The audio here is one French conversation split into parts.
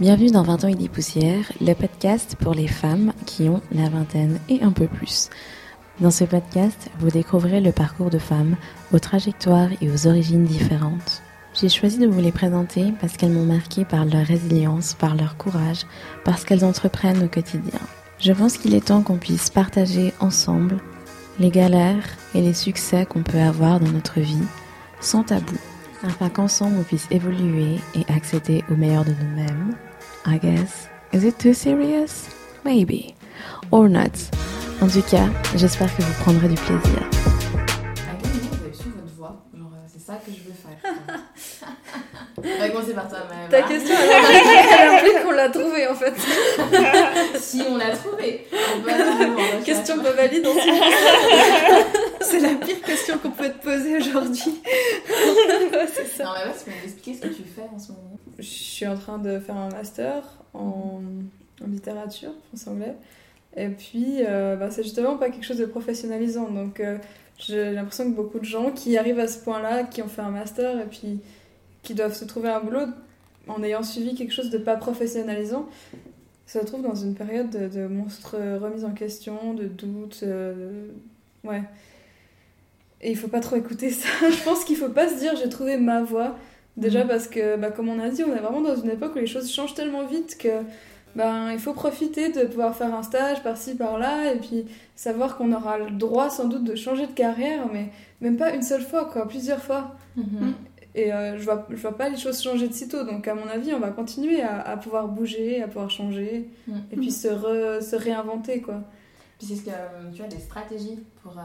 Bienvenue dans 20 ans et des poussières, le podcast pour les femmes qui ont la vingtaine et un peu plus. Dans ce podcast, vous découvrirez le parcours de femmes aux trajectoires et aux origines différentes. J'ai choisi de vous les présenter parce qu'elles m'ont marqué par leur résilience, par leur courage, parce qu'elles entreprennent au quotidien. Je pense qu'il est temps qu'on puisse partager ensemble les galères et les succès qu'on peut avoir dans notre vie, sans tabou, afin qu'ensemble on puisse évoluer et accéder au meilleur de nous-mêmes. I guess. Is it too serious? Maybe. Or not. En tout cas, j'espère que vous prendrez du plaisir. À quel moment vous avez su votre voix Genre, euh, c'est ça que je veux faire. On va commencer par toi, même. Ta question, elle implique qu'on l'a trouvée en fait. Si on l'a trouvé. On peut aller voir, on va Question pas valide. C'est la pire question qu'on peut te poser aujourd'hui. Non, mais ce que tu fais en ce moment. Je suis en train de faire un master en, en littérature, français-anglais. Et puis, euh, bah, c'est justement pas quelque chose de professionnalisant. Donc, euh, j'ai l'impression que beaucoup de gens qui arrivent à ce point-là, qui ont fait un master et puis qui doivent se trouver un boulot en ayant suivi quelque chose de pas professionnalisant, se retrouvent dans une période de, de monstre remise en question, de doute. euh, ouais. Et il faut pas trop écouter ça. Je pense qu'il faut pas se dire j'ai trouvé ma voie. Déjà Mhm. parce que, bah, comme on a dit, on est vraiment dans une époque où les choses changent tellement vite que ben, il faut profiter de pouvoir faire un stage par-ci, par-là, et puis savoir qu'on aura le droit sans doute de changer de carrière, mais même pas une seule fois, quoi, plusieurs fois. Mhm. Et euh, je, vois, je vois pas les choses changer de sitôt, donc à mon avis, on va continuer à, à pouvoir bouger, à pouvoir changer, Mhm. et puis se, re- se réinventer, quoi. Puis est-ce que euh, tu as des stratégies pour euh,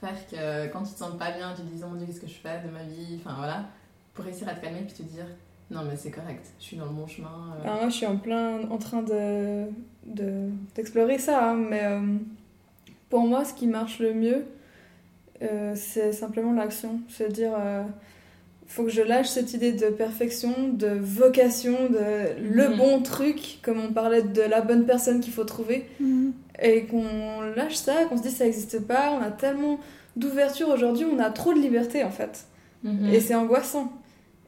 faire que quand tu te sens pas bien, tu te dises oh mon dieu, qu'est-ce que je fais de ma vie Enfin voilà, pour réussir à te calmer puis te dire non, mais c'est correct, je suis dans le bon chemin. euh. Alors moi, je suis en plein en train de de- d'explorer ça, hein, mais euh, pour moi, ce qui marche le mieux, euh, c'est simplement l'action. C'est-à-dire, euh, faut que je lâche cette idée de perfection, de vocation, de le Mhm. bon truc, comme on parlait de la bonne personne qu'il faut trouver, et qu'on lâche ça, qu'on se dise ça n'existe pas. On a tellement d'ouverture aujourd'hui, on a trop de liberté en fait. Mhm. Et c'est angoissant.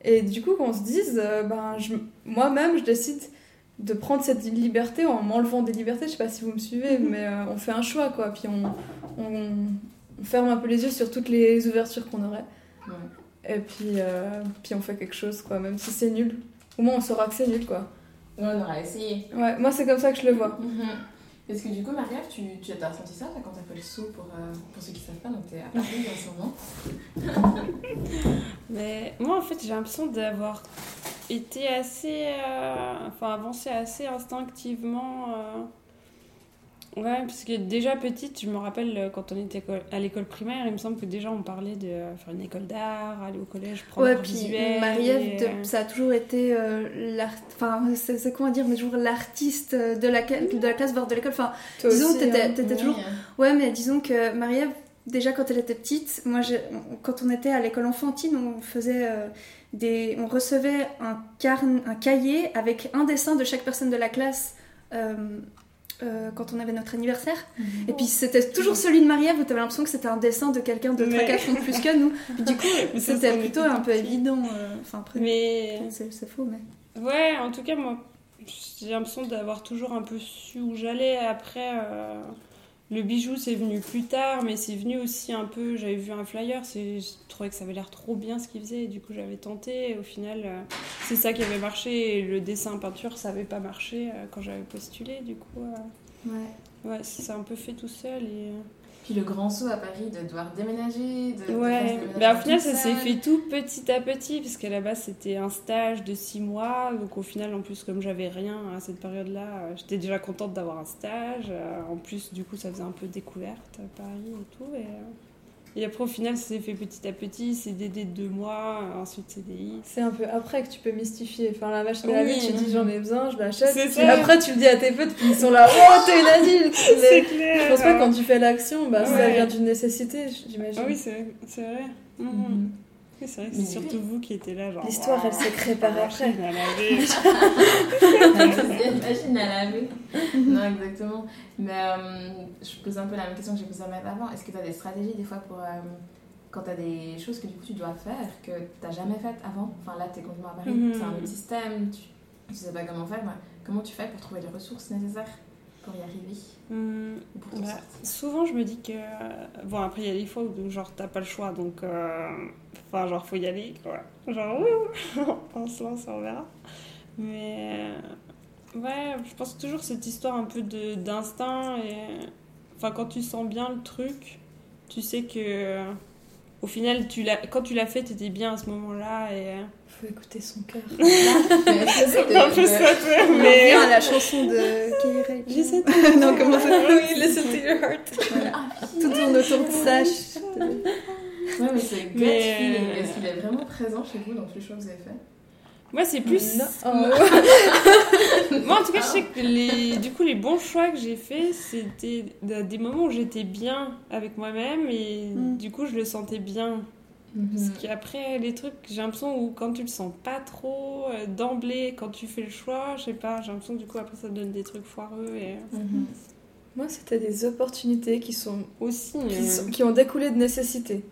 Et du coup, qu'on se dise, euh, ben, je- moi-même, je décide de prendre cette liberté en m'enlevant des libertés. Je sais pas si vous me suivez, mais euh, on fait un choix, quoi. Puis on, on, on ferme un peu les yeux sur toutes les ouvertures qu'on aurait. Ouais. Et puis, euh, puis on fait quelque chose, quoi. Même si c'est nul. Au moins, on saura que c'est nul, quoi. On aura essayé. Ouais, moi, c'est comme ça que je le vois. Mhm. Parce que du coup, Marie-Ève, tu, tu as ressenti ça quand t'as fait le saut pour, euh, pour ceux qui savent pas, donc t'es à Paris en ce moment. Mais moi, en fait, j'ai l'impression d'avoir été assez. euh, enfin, avancé assez instinctivement. Ouais, parce que déjà petite, je me rappelle euh, quand on était à l'école primaire, il me semble que déjà on parlait de euh, faire une école d'art, aller au collège, prendre Ouais, puis. Marie-Ève, et, euh, ça a toujours été euh, l'art... Enfin, c'est comment dire, mais toujours l'artiste de la, de la classe, voire de l'école. Enfin, Toi disons, t'étais hein. Oui, toujours... Ouais, mais disons que Marie-Ève, déjà quand elle était petite, moi, je- quand on était à l'école enfantine, on faisait euh, des... On recevait un, carn... un cahier avec un dessin de chaque personne de la classe... euh, euh, quand on avait notre anniversaire. Et puis c'était toujours celui de Marie-Ève où t'avais l'impression que c'était un dessin de quelqu'un de Mais- 3 de plus que nous. Puis du coup, Mais c'était plutôt un peu évident. euh, Enfin, après, Mais. c'est c'est faux, mais. Ouais, en tout cas, moi, j'ai l'impression d'avoir toujours un peu su où j'allais. Après, euh, le bijou, c'est venu plus tard, mais c'est venu aussi un peu. J'avais vu un flyer, je trouvais que ça avait l'air trop bien ce qu'il faisait, et du coup, j'avais tenté. Et au final, euh, c'est ça qui avait marché, et le dessin peinture, ça avait pas marché euh, quand j'avais postulé. Du coup, euh, Ouais. ouais, ça s'est un peu fait tout seul. Et... Puis le grand saut à Paris de devoir déménager. De, Ouais, mais au final, ça s'est fait tout petit à petit, parce qu'à la base, c'était un stage de six mois. Donc, au final, en plus, comme j'avais rien à cette période-là, euh, j'étais déjà contente d'avoir un stage. Euh, En plus, du coup, ça faisait un peu découverte à Paris et tout. Et, euh, et après, au final, ça s'est fait petit à petit. CDD de deux mois, ensuite CDI. C'est un peu après que tu peux mystifier. Enfin, la machine à Oui. laver, tu dis j'en ai besoin, je l'achète. C'est ça. Après, tu le dis à tes potes, puis ils sont là, oh, t'es une adulte Mais clair. Je pense pas quand tu fais l'action, bah, ça vient d'une nécessité, j'imagine. Ah oui, c'est c'est vrai. Mhm. Mhm. Oui, c'est vrai que c'est surtout vous qui étiez là. genre, L'histoire, elle s'est créée par après. machine à laver. Machine à laver. non, exactement. Mais euh, je pose un peu la même question que j'ai posée à Maëlle avant. Est-ce que tu as des stratégies des fois pour. euh, quand tu as des choses que du coup tu dois faire que tu n'as jamais faites avant? Enfin là, tu es complètement à Paris, Mhm. c'est un autre système. Tu tu sais pas comment faire, comment tu fais pour trouver les ressources nécessaires? Pour y arriver Hum, pour bah, souvent, je me dis que. Bon, après, il y a des fois où, genre, t'as pas le choix, donc. euh, Enfin, genre, faut y aller, quoi. Genre, ouh, on se lance, on verra. Mais. euh, Ouais, je pense toujours cette histoire un peu d'instinct et. Enfin, quand tu sens bien le truc, tu sais que. Au final, tu quand tu l'as fait, t'étais bien à ce moment-là et. Faut écouter son cœur. C'était- un peu ça, mais. revient à la chanson de Kelly. Listen non, comment ça oui, listen to your heart. Ah, Tout tourne autour de ça. Ouais, mais c'est gut feeling. Est-ce qu'il est vraiment présent chez vous dans tous les choix que vous avez fait Moi, c'est plus. Oh. Moi, en tout cas, je sais que les, du coup, les bons choix que j'ai faits, c'était des moments où j'étais bien avec moi-même et Mm. du coup, je le sentais bien. Parce qu'après, les trucs, j'ai l'impression où quand tu le sens pas trop, euh, d'emblée, quand tu fais le choix, je sais pas, j'ai l'impression du coup, après, ça donne des trucs foireux et Mhm. Moi, c'était des opportunités qui sont aussi. qui, euh, sont- qui ont découlé de nécessité.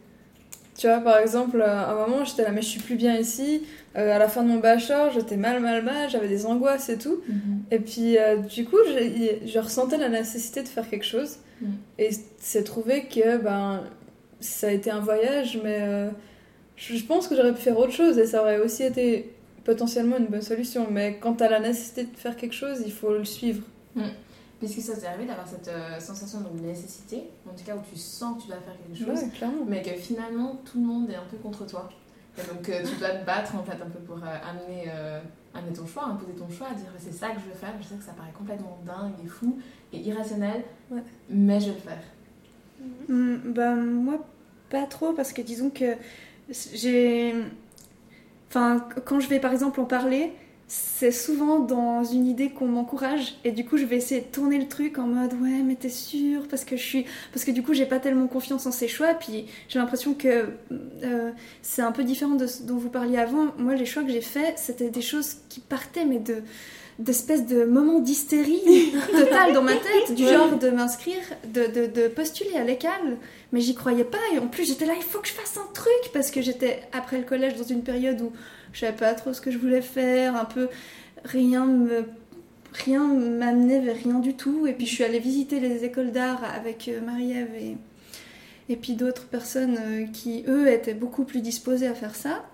Tu vois, par exemple, euh, à un moment, j'étais là, mais je suis plus bien ici. Euh, à la fin de mon bachelor, j'étais mal, mal, mal, j'avais des angoisses et tout. Mhm. Et puis, euh, du coup, je ressentais la nécessité de faire quelque chose. Mm. Et c'est trouvé que ben, ça a été un voyage, mais euh, je pense que j'aurais pu faire autre chose et ça aurait aussi été potentiellement une bonne solution. Mais quand tu as la nécessité de faire quelque chose, il faut le suivre. Puisque ça t'est arrivé d'avoir cette euh, sensation de nécessité, en tout cas où tu sens que tu dois faire quelque chose, Ouais, clairement. mais que finalement tout le monde est un peu contre toi? Et donc euh, tu dois te battre en fait un peu pour amener, amener ton choix, imposer ton choix, dire c'est ça que je veux faire. Je sais que ça paraît complètement dingue et fou et irrationnel, Ouais. mais je vais le faire. Hum, bah, moi, pas trop, parce que disons que j'ai. Enfin, quand je vais par exemple en parler, c'est souvent dans une idée qu'on m'encourage, et du coup, je vais essayer de tourner le truc en mode ouais, mais t'es sûr Parce que je suis. Parce que du coup, j'ai pas tellement confiance en ses choix, puis j'ai l'impression que euh, c'est un peu différent de ce dont vous parliez avant. Moi, les choix que j'ai faits, c'était des choses qui partaient, mais de d'espèces de moments d'hystérie totale dans ma tête, du genre de m'inscrire, de, de, de postuler à l'école, mais j'y croyais pas, et en plus j'étais là, il faut que je fasse un truc, parce que j'étais après le collège dans une période où je savais pas trop ce que je voulais faire, un peu rien me rien m'amenait vers rien du tout, et puis je suis allée visiter les écoles d'art avec euh, Marie-Ève et, et puis d'autres personnes euh, qui, eux, étaient beaucoup plus disposées à faire ça.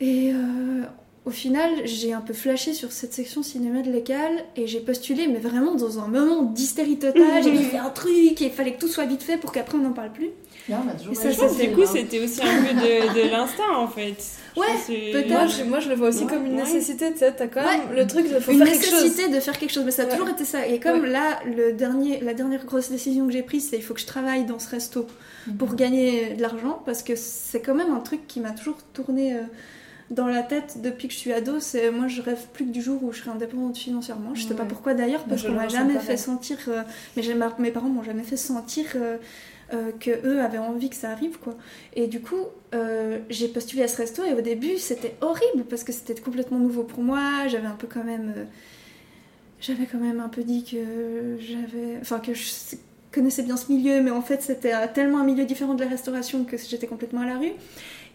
Et euh, au final, j'ai un peu flashé sur cette section cinéma de l'école et j'ai postulé, mais vraiment dans un moment d'hystérie totale. J'ai fait un truc et il fallait que tout soit vite fait pour qu'aaprès on n'en parle plus. Là, on a toujours Et ça, du coup, c'était aussi un peu de, de l'instinct en fait. Ouais, peut-être. Moi je, moi, je le vois aussi Ouais, comme une ouais. nécessité, tu sais, t'as quand même Ouais. le truc de faut Une faire quelque chose. nécessité de faire quelque chose, mais ça a Ouais. toujours été ça. Et comme Ouais. là, le dernier, la dernière grosse décision que j'ai prise, c'est il faut que je travaille dans ce resto pour gagner de l'argent, parce que c'est quand même un truc qui m'a toujours tourné euh, dans la tête depuis que je suis ado. C'est moi, je rêve plus que du jour où je serai indépendante financièrement. Je sais pas pourquoi d'ailleurs, parce je qu'on m'a jamais fait sentir, euh, mais mes parents m'ont jamais fait sentir. euh, euh, que eux avaient envie que ça arrive quoi et du coup euh, j'ai postulé à ce resto et au début c'était horrible parce que c'était complètement nouveau pour moi j'avais un peu quand même j'avais quand même un peu dit que j'avais enfin que je connaissais bien ce milieu mais en fait c'était tellement un milieu différent de la restauration que j'étais complètement à la rue.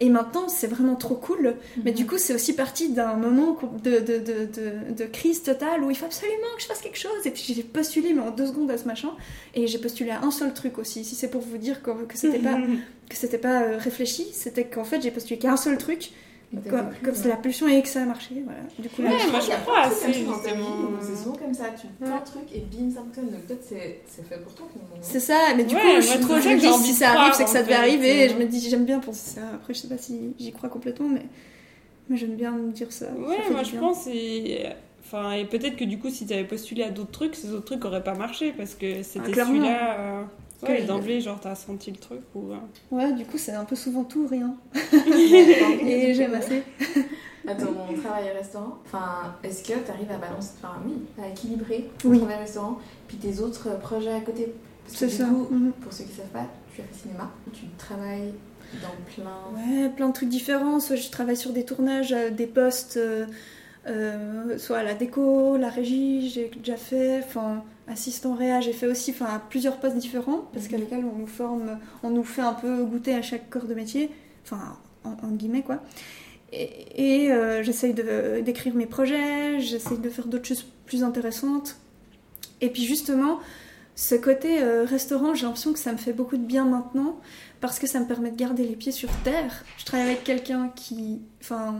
Et maintenant c'est vraiment trop cool. Mais du coup c'est aussi parti d'un moment de, de, de, crise totale où il faut absolument que je fasse quelque chose. Et puis j'ai postulé mais en deux secondes à ce machin. Et j'ai postulé à un seul truc aussi. Si c'est pour vous dire que, que c'était pas que pas euh, réfléchi c'était qu'en fait j'ai postulé qu'à un seul truc comme, c'est la pulsion et que ça a marché voilà du coup là, Ouais, Je moi, je crois assez, justement. C'est souvent comme ça, tu fais un truc et bim, ça fonctionne. Donc peut-être c'est c'est fait pour toi finalement. c'est ça mais du Ouais, coup je suis trop pour ça je me que j'ai dis envie si ça arrive c'est que ça devait arriver euh. et je me dis j'aime bien penser ça après je sais pas si j'y crois complètement mais mais j'aime bien me dire ça Ouais, moi je bien. pense et enfin et peut-être que du coup si tu avais postulé à d'autres trucs, ces autres trucs auraient pas marché parce que c'était Ah, celui-là. euh, Ouais, d'emblée, genre t'as senti le truc ou. euh, ouais du coup c'est un peu souvent tout ou rien et j'aime assez À ton travail et restaurant, enfin, est-ce que tu arrives à balancer, enfin oui, à équilibrer ton Oui. travail et restaurant, puis tes autres projets à côté? Parce que c'est du ça coup, Mhm. pour ceux qui savent pas, tu as fait cinéma, tu travailles dans plein. Ouais, plein de trucs différents. Soit je travaille sur des tournages, euh, des postes, euh, euh, soit à la déco, la régie, j'ai déjà fait, enfin, assistant réa, j'ai fait aussi, enfin, à plusieurs postes différents, parce qu'à Mhm. l'école, on nous forme, on nous fait un peu goûter à chaque corps de métier, enfin, en, en guillemets, quoi. Et, et, euh, j'essaye de- d'écrire mes projets, j'essaye de faire d'autres choses plus intéressantes. Et puis justement, ce côté euh, restaurant, j'ai l'impression que ça me fait beaucoup de bien maintenant parce que ça me permet de garder les pieds sur terre. Je travaille avec quelqu'un qui, enfin,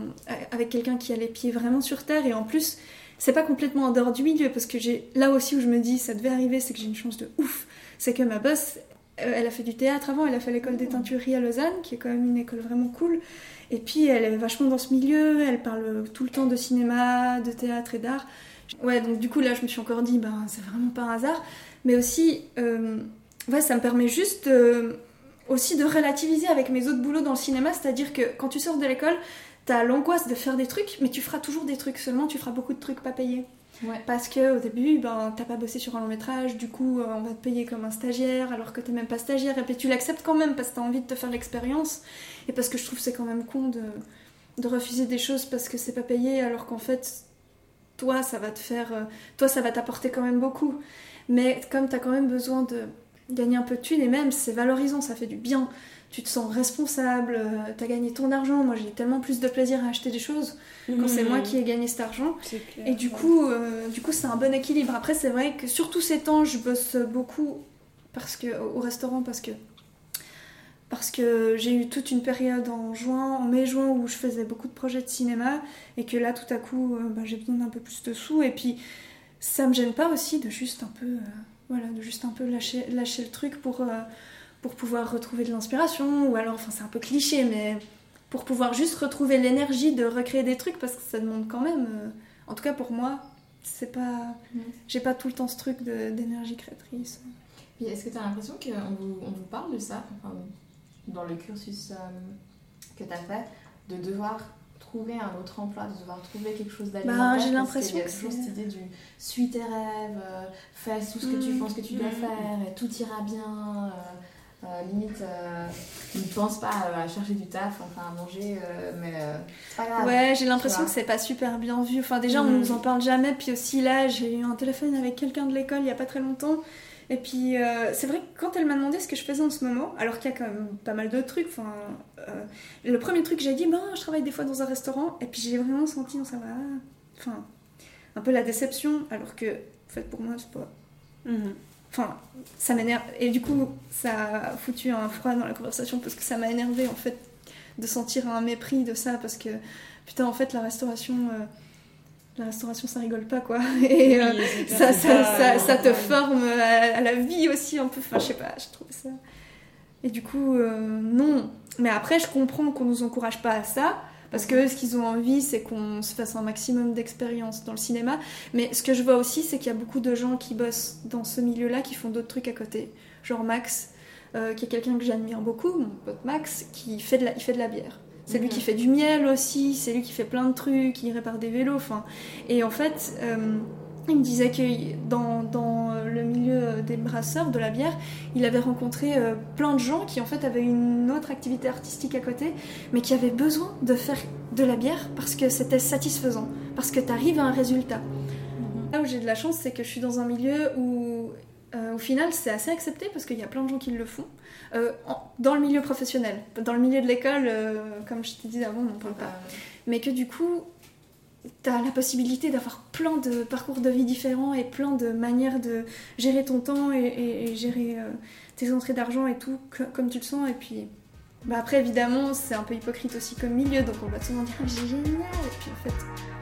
avec quelqu'un qui a les pieds vraiment sur terre et en plus, c'est pas complètement en dehors du milieu parce que j'ai là aussi où je me dis ça devait arriver, c'est que j'ai une chance de ouf. C'est que ma boss, euh, elle a fait du théâtre avant, elle a fait l'école des teintureries à Lausanne, qui est quand même une école vraiment cool. Et puis elle est vachement dans ce milieu, elle parle tout le temps de cinéma, de théâtre et d'art. Ouais, donc du coup là je me suis encore dit, ben c'est vraiment pas un hasard. Mais aussi, euh, ouais, ça me permet juste euh, aussi de relativiser avec mes autres boulots dans le cinéma, c'est-à-dire que quand tu sors de l'école, t'as l'angoisse de faire des trucs, mais tu feras toujours des trucs seulement, tu feras beaucoup de trucs pas payés. Ouais. Parce que au début, ben, t'as pas bossé sur un long métrage, du coup, euh, on va te payer comme un stagiaire alors que t'es même pas stagiaire, et puis tu l'acceptes quand même parce que t'as envie de te faire l'expérience, et parce que je trouve c'est quand même con de, de refuser des choses parce que c'est pas payé, alors qu'en fait, toi, ça va te faire, euh, toi, ça va t'apporter quand même beaucoup. Mais comme t'as quand même besoin de gagner un peu de thunes, et même c'est valorisant, ça fait du bien. Tu te sens responsable, euh, t'as gagné ton argent. Moi, j'ai tellement plus de plaisir à acheter des choses quand c'est moi qui ai gagné cet argent. Clair. Et du coup, euh, du coup, c'est un bon équilibre. Après, c'est vrai que sur tous ces temps, je bosse beaucoup parce que au restaurant parce que parce que j'ai eu toute une période en juin, en mai-juin où je faisais beaucoup de projets de cinéma et que là, tout à coup, euh, bah, j'ai besoin d'un peu plus de sous. Et puis, ça me gêne pas aussi de juste un peu, euh, voilà, de juste un peu lâcher, lâcher le truc pour pour pouvoir retrouver de l'inspiration ou alors, enfin, c'est un peu cliché, mais pour pouvoir juste retrouver l'énergie de recréer des trucs parce que ça demande quand même. euh, en tout cas pour moi, c'est pas, j'ai pas tout le temps ce truc d'énergie créatrice. Puis est-ce que tu as l'impression qu'on vous, on vous parle de ça enfin, dans le cursus euh, que tu as fait, de devoir trouver un autre emploi, de devoir trouver quelque chose d'alimentaire Bah, j'ai parce l'impression que toujours c'est- cette idée du suis tes rêves, euh, fais tout ce que tu Mm. penses que tu dois Mm. faire et tout ira bien. euh, limite, euh, ne pense pas euh, à chercher du taf, enfin à manger, euh, mais euh, c'est pas grave. Ouais, j'ai l'impression que c'est pas super bien vu. Enfin, déjà, on Mhm. nous en parle jamais. Puis aussi, là, j'ai eu un téléphone avec quelqu'un de l'école il y a pas très longtemps. Et puis, euh, c'est vrai que quand elle m'a demandé ce que je faisais en ce moment, alors qu'il y a quand même pas mal de trucs, enfin, euh, le premier truc que j'ai dit, ben, je travaille des fois dans un restaurant. Et puis, j'ai vraiment senti, non, ça va, enfin, un peu la déception, alors que, en fait, pour moi, c'est pas. Mhm. Enfin, ça m'énerve. Et du coup, ça a foutu un froid dans la conversation parce que ça m'a énervé en fait de sentir un mépris de ça parce que putain, en fait, la restauration, euh, la restauration, ça rigole pas quoi. Et euh, Oui, ça, ça, ça, ça te forme à, à la vie aussi un peu. Enfin, je sais pas, je trouve ça. Et du coup, euh, non. Mais après, je comprends qu'on nous encourage pas à ça. Parce que ce qu'ils ont envie, c'est qu'on se fasse un maximum d'expérience dans le cinéma. Mais ce que je vois aussi, c'est qu'il y a beaucoup de gens qui bossent dans ce milieu-là, qui font d'autres trucs à côté. Genre Max, euh, qui est quelqu'un que j'admire beaucoup, mon pote Max, qui fait de la, il fait de la bière. C'est lui Mhm. qui fait du miel aussi, c'est lui qui fait plein de trucs, il répare des vélos, enfin. Et en fait, euh, il me disait que dans, dans le milieu des brasseurs, de la bière, il avait rencontré euh, plein de gens qui en fait avaient une autre activité artistique à côté, mais qui avaient besoin de faire de la bière parce que c'était satisfaisant, parce que tu arrives à un résultat. Là où j'ai de la chance, c'est que je suis dans un milieu où, euh, au final, c'est assez accepté parce qu'il y a plein de gens qui le font. Euh, en- dans le milieu professionnel, dans le milieu de l'école, euh, comme je t'ai dit avant, on n'en parle pas. Euh, Mais que du coup, t'as la possibilité d'avoir plein de parcours de vie différents et plein de manières de gérer ton temps et, gérer euh, tes entrées d'argent et tout comme tu le sens. Et puis, bah après, évidemment, c'est un peu hypocrite aussi comme milieu, donc on va souvent dire génial. Et puis en fait,